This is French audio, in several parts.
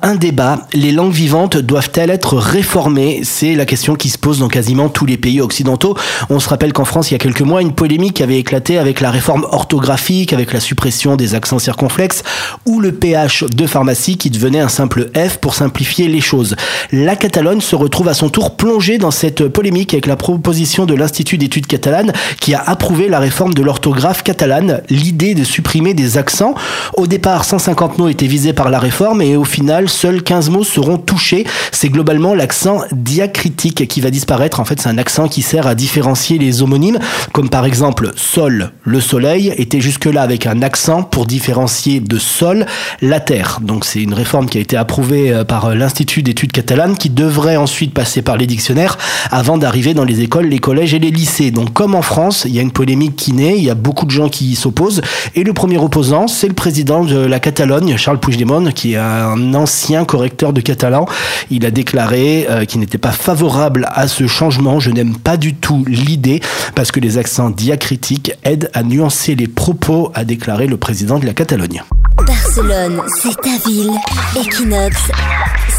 Un débat, les langues vivantes doivent-elles être réformées? C'est la question qui se pose dans quasiment tous les pays occidentaux. On se rappelle qu'en France, il y a quelques mois, une polémique avait éclaté avec la réforme orthographique, avec la suppression des accents circonflexes, ou le PH de pharmacie qui devenait un simple F pour simplifier les choses. La Catalogne se retrouve à son tour plongée dans cette polémique avec la proposition de l'Institut d'études catalanes qui a approuvé la réforme de l'orthographe catalane, l'idée de supprimer des accents. Au départ, 150 mots étaient visés par la réforme et au final, seuls 15 mots seront touchés. C'est globalement l'accent diacritique qui va disparaître. En fait, c'est un accent qui sert à différencier les homonymes, comme par exemple sol, le soleil, était jusque-là avec un accent pour différencier de sol la terre. Donc c'est une réforme qui a été approuvée euh, par l'Institut d'études catalanes qui devrait ensuite passer par les dictionnaires avant d'arriver dans les écoles, les collèges et les lycées. Donc comme en France, il y a une polémique qui naît, il y a beaucoup de gens qui s'opposent et le premier opposant, c'est le président de la Catalogne, Charles Puigdemont, qui est un ancien ancien correcteur de catalan. Il a déclaré euh, qu'il n'était pas favorable à ce changement. Je n'aime pas du tout l'idée parce que les accents diacritiques aident à nuancer les propos, a déclaré le président de la Catalogne. Barcelone, c'est ta ville. Equinox,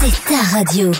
c'est ta radio.